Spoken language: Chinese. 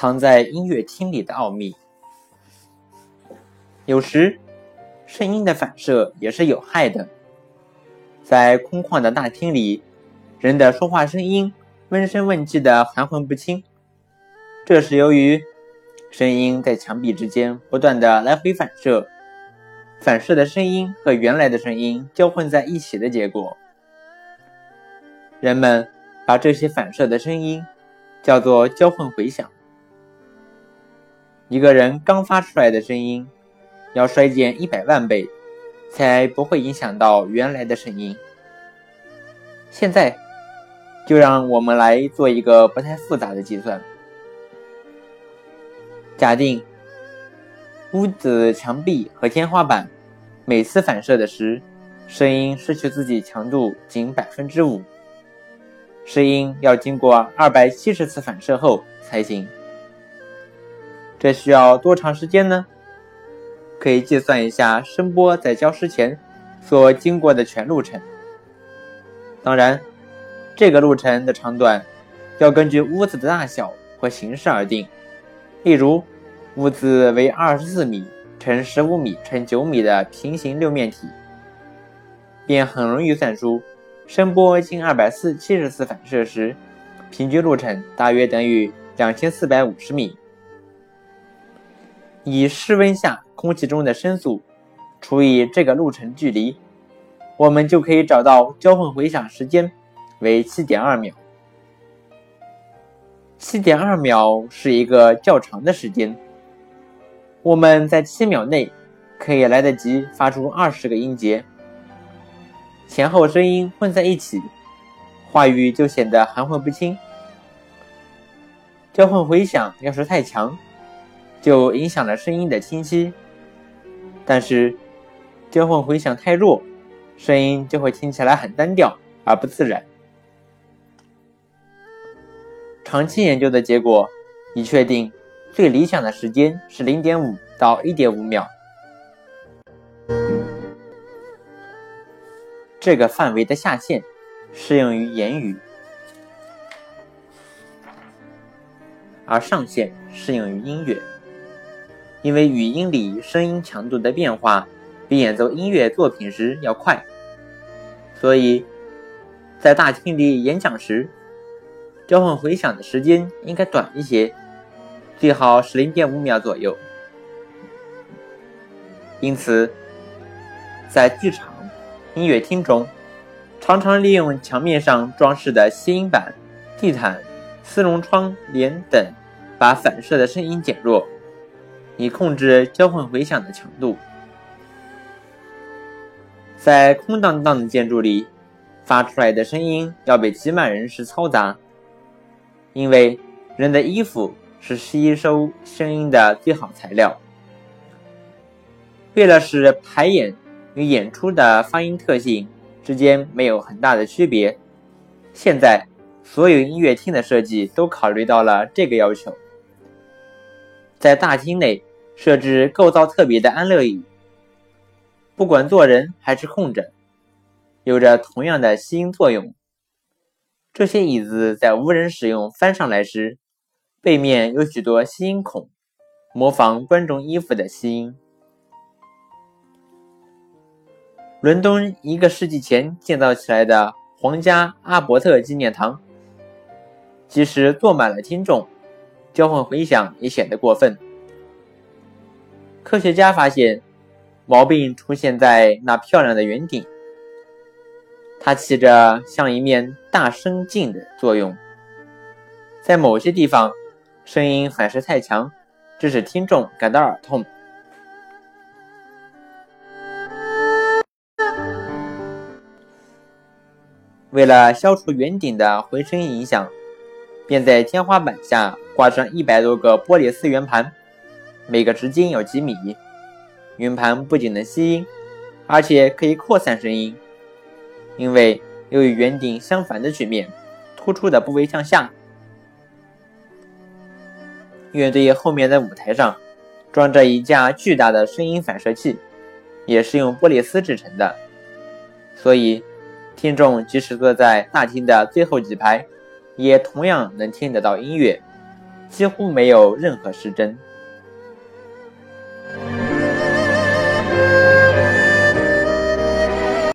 藏在音乐厅里的奥秘。有时，声音的反射也是有害的。在空旷的大厅里，人的说话声音温声问气的含混不清，这是由于声音在墙壁之间不断的来回反射，反射的声音和原来的声音交混在一起的结果。人们把这些反射的声音叫做交混回响。一个人刚发出来的声音，要衰减一百万倍。才不会影响到原来的声音。现在，就让我们来做一个不太复杂的计算。假定屋子墙壁和天花板每次反射的时，声音失去自己强度仅百分之五，声音要经过二百七十次反射后才行。这需要多长时间呢？可以计算一下声波在消失前所经过的全路程。当然，这个路程的长短要根据屋子的大小和形式而定。例如，屋子为二十四米乘十五米乘九米的平行六面体，便很容易算出声波经二百四七十次反射时，平均路程大约等于两千四百五十米。以室温下。空气中的声速除以这个路程距离，我们就可以找到交换回响时间为七点二秒。七点二秒是一个较长的时间，我们在七秒内可以来得及发出二十个音节，前后声音混在一起，话语就显得含混不清。交换回响要是太强，就影响了声音的清晰。但是，交换回响太弱，声音就会听起来很单调而不自然。长期研究的结果已确定，最理想的时间是零点五到一点五秒。这个范围的下限适用于言语，而上限适用于音乐。因为语音里声音强度的变化比演奏音乐作品时要快，所以在大厅里演讲时，交换回响的时间应该短一些，最好是零点五秒左右。因此，在剧场、音乐厅中，常常利用墙面上装饰的吸音板、地毯、丝绒窗帘等，把反射的声音减弱。以控制交换回响的强度。在空荡荡的建筑里，发出来的声音要比挤满人时嘈杂，因为人的衣服是吸收声音的最好材料。为了使排演与演出的发音特性之间没有很大的区别，现在所有音乐厅的设计都考虑到了这个要求。在大厅内。设置构造特别的安乐椅，不管坐人还是空着，有着同样的吸音作用。这些椅子在无人使用翻上来时，背面有许多吸音孔，模仿观众衣服的吸音。伦敦一个世纪前建造起来的皇家阿伯特纪念堂，即使坐满了听众，交换回响也显得过分。科学家发现，毛病出现在那漂亮的圆顶，它起着像一面大声镜的作用。在某些地方，声音反射太强，致使听众感到耳痛。为了消除圆顶的回声影响，便在天花板下挂上一百多个玻璃丝圆盘。每个直径有几米，云盘不仅能吸音，而且可以扩散声音，因为由于圆顶相反的曲面，突出的部位向下。乐队后面的舞台上装着一架巨大的声音反射器，也是用玻璃丝制成的，所以听众即使坐在大厅的最后几排，也同样能听得到音乐。几乎没有任何失真。